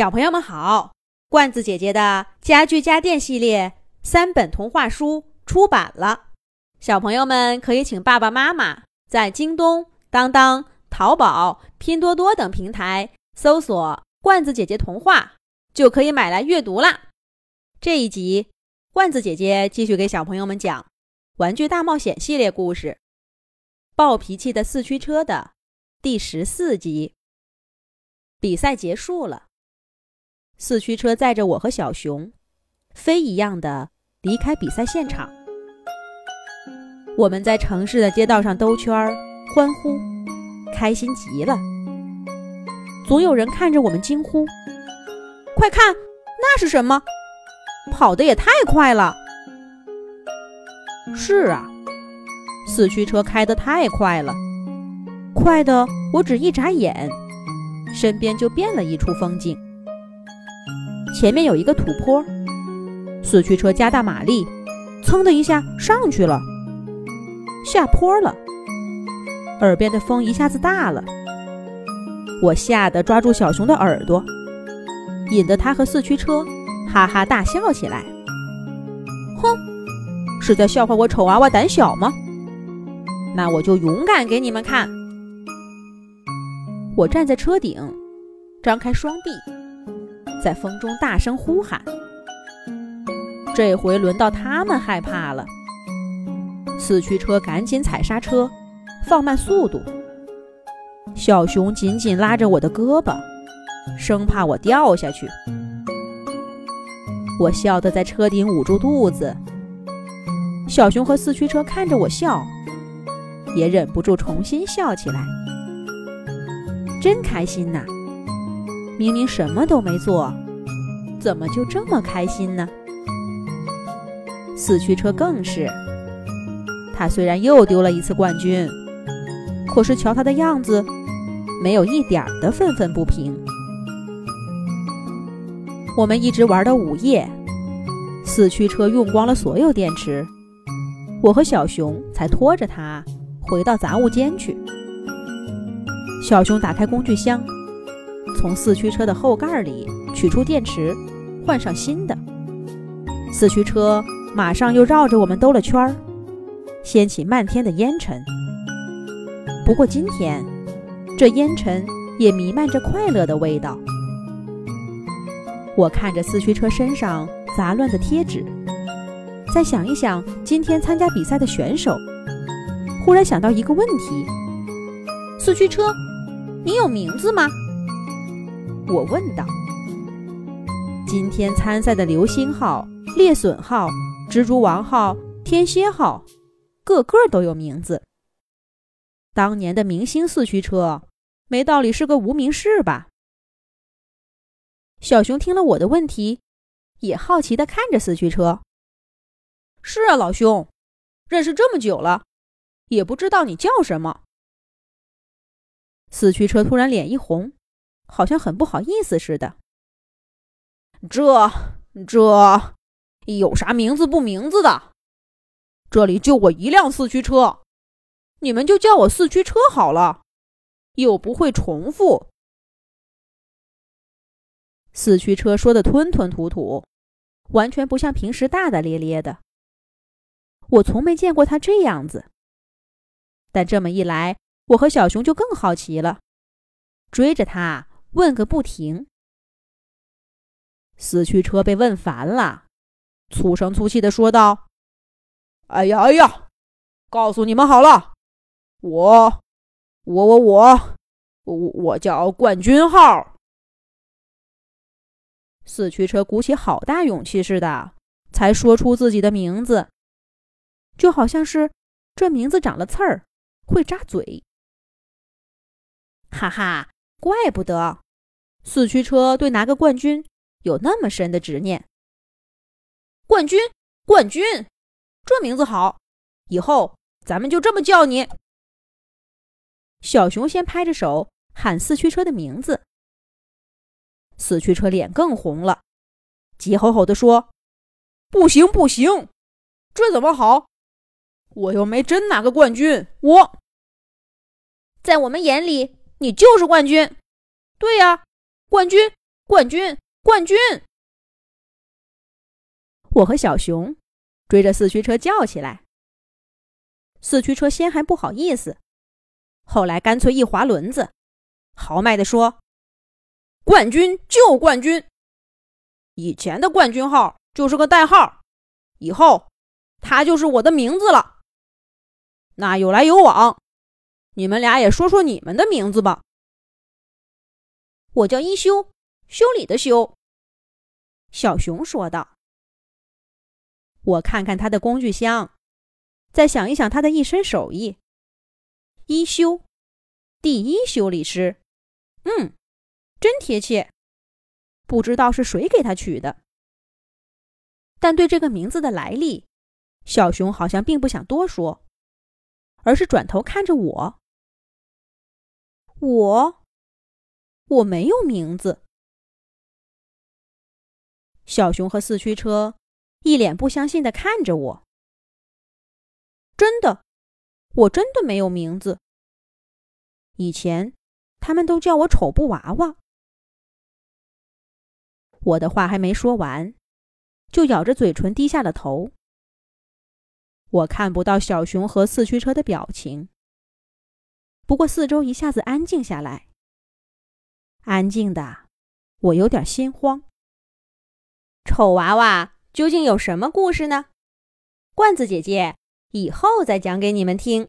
小朋友们好，罐子姐姐的家具家电系列三本童话书出版了，小朋友们可以请爸爸妈妈在京东、当当、淘宝、拼多多等平台搜索“罐子姐姐童话”，就可以买来阅读啦。这一集，罐子姐姐继续给小朋友们讲《玩具大冒险》系列故事《暴脾气的四驱车》的第十四集。比赛结束了。四驱车载着我和小熊，飞一样的离开比赛现场。我们在城市的街道上兜圈，欢呼，开心极了。总有人看着我们惊呼：“快看，那是什么？跑得也太快了！”是啊，四驱车开得太快了，快的我只一眨眼，身边就变了一处风景。前面有一个土坡，四驱车加大马力，噌的一下上去了。下坡了，耳边的风一下子大了，我吓得抓住小熊的耳朵，引得他和四驱车哈哈大笑起来。哼，是在笑话我丑娃娃胆小吗？那我就勇敢给你们看。我站在车顶，张开双臂。在风中大声呼喊，这回轮到他们害怕了。四驱车赶紧踩刹车，放慢速度。小熊紧紧拉着我的胳膊，生怕我掉下去。我笑得在车顶捂住肚子。小熊和四驱车看着我笑，也忍不住重新笑起来。真开心呐！明明什么都没做，怎么就这么开心呢？四驱车更是，他虽然又丢了一次冠军，可是瞧他的样子，没有一点儿的愤愤不平。我们一直玩到午夜，四驱车用光了所有电池，我和小熊才拖着它回到杂物间去。小熊打开工具箱。从四驱车的后盖里取出电池，换上新的。四驱车马上又绕着我们兜了圈儿，掀起漫天的烟尘。不过今天，这烟尘也弥漫着快乐的味道。我看着四驱车身上杂乱的贴纸，再想一想今天参加比赛的选手，忽然想到一个问题：四驱车，你有名字吗？我问道：“今天参赛的流星号、猎隼号、蜘蛛王号、天蝎号，个个都有名字。当年的明星四驱车，没道理是个无名氏吧？”小熊听了我的问题，也好奇地看着四驱车。“是啊，老兄，认识这么久了，也不知道你叫什么。”四驱车突然脸一红。好像很不好意思似的。这这有啥名字不名字的？这里就我一辆四驱车，你们就叫我四驱车好了，又不会重复。四驱车说的吞吞吐吐，完全不像平时大大咧咧的。我从没见过他这样子。但这么一来，我和小熊就更好奇了，追着他。问个不停，四驱车被问烦了，粗声粗气的说道：“哎呀哎呀，告诉你们好了，我我我我我我叫冠军号。”四驱车鼓起好大勇气似的，才说出自己的名字，就好像是这名字长了刺儿，会扎嘴。哈哈。怪不得四驱车对拿个冠军有那么深的执念。冠军，冠军，这名字好，以后咱们就这么叫你。小熊先拍着手喊四驱车的名字，四驱车脸更红了，急吼吼地说：“不行，不行，这怎么好？我又没真拿个冠军，我在我们眼里。”你就是冠军，对呀，冠军，冠军，冠军！我和小熊追着四驱车叫起来。四驱车先还不好意思，后来干脆一滑轮子，豪迈地说：“冠军就冠军！以前的冠军号就是个代号，以后它就是我的名字了。那有来有往，你们俩也说说你们的名字吧。”我叫一休，修理的修。小熊说道：“我看看他的工具箱。”再想一想他的一身手艺，一休，第一修理师，嗯，真贴切。不知道是谁给他取的，但对这个名字的来历，小熊好像并不想多说，而是转头看着我。我，我没有名字。小熊和四驱车一脸不相信的看着我。真的，我真的没有名字。以前，他们都叫我丑布娃娃。我的话还没说完，就咬着嘴唇低下了头。我看不到小熊和四驱车的表情，不过四周一下子安静下来，安静的我有点心慌。丑娃娃究竟有什么故事呢？罐子姐姐。以后再讲给你们听。